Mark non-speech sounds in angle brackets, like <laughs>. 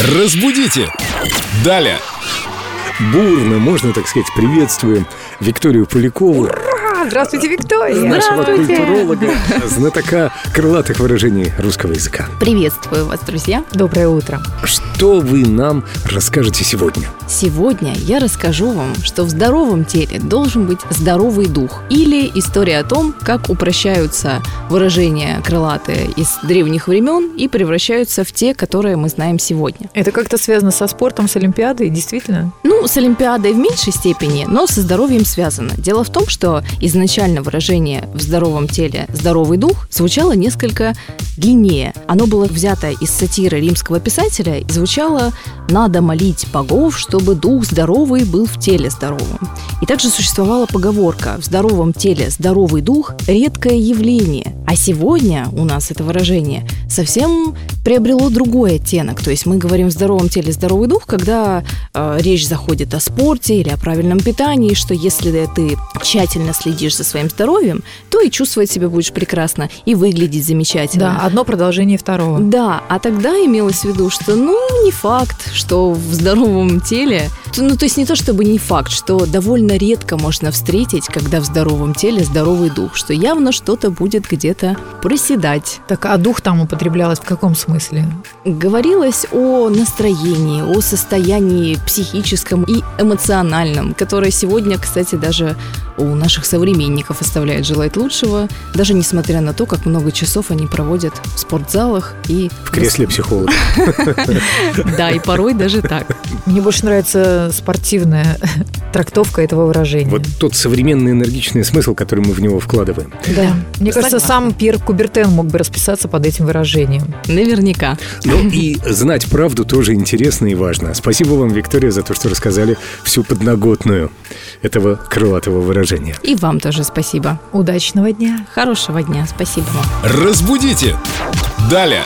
Разбудите! Далее! Бурно, можно так сказать, приветствуем Викторию Полякову, А, Здравствуйте, Виктория. нашего культуролога, <laughs> знатока крылатых выражений русского языка. Приветствую вас, друзья! Доброе утро. Что вы нам расскажете сегодня? Сегодня я расскажу вам, что в здоровом теле должен быть здоровый дух. Или история о том, как упрощаются выражения крылатые из древних времен и превращаются в те, которые мы знаем сегодня. Это как-то связано со спортом, с Олимпиадой, действительно? Ну, с Олимпиадой в меньшей степени, но со здоровьем связано. Дело в том, что изначально выражение «в здоровом теле здоровый дух» звучало несколько длиннее. Оно было взято из сатиры римского писателя и звучало «надо молить богов, чтобы дух здоровый был в теле здоровым». И также существовала поговорка «в здоровом теле здоровый дух» – редкое явление. А сегодня у нас это выражение совсем приобрело другой оттенок. То есть мы говорим в здоровом теле здоровый дух, когда э, речь заходит о спорте или о правильном питании, что если ты тщательно следишь за своим здоровьем, то и чувствовать себя будешь прекрасно, и выглядеть замечательно. Да, одно продолжение второго. Да, а тогда имелось в виду, что, ну, не факт, что в здоровом теле, ну, то есть не то чтобы не факт, что довольно редко можно встретить, когда в здоровом теле здоровый дух, что явно что-то будет где-то проседать. Так, а дух там употреблялось в каком смысле? Говорилось о настроении, о состоянии психическом и эмоциональном, которое сегодня, кстати, даже у наших современников оставляет желать лучшего, даже несмотря на то, как много часов они проводят в спортзалах и В кресле психолога. <laughs> Да, и порой даже так. Мне больше нравится спортивная <laughs> трактовка этого выражения. Вот тот современный энергичный смысл, который мы в него вкладываем. Да. Мне кажется, Согласна. сам Пьер Кубертен мог бы расписаться под этим выражением. Наверняка. Ну и знать правду тоже интересно и важно. Спасибо вам, Виктория, за то, что рассказали всю подноготную этого крылатого выражения. И вам тоже спасибо. Удачного дня. Хорошего дня. Спасибо вам. Разбудите! Далее!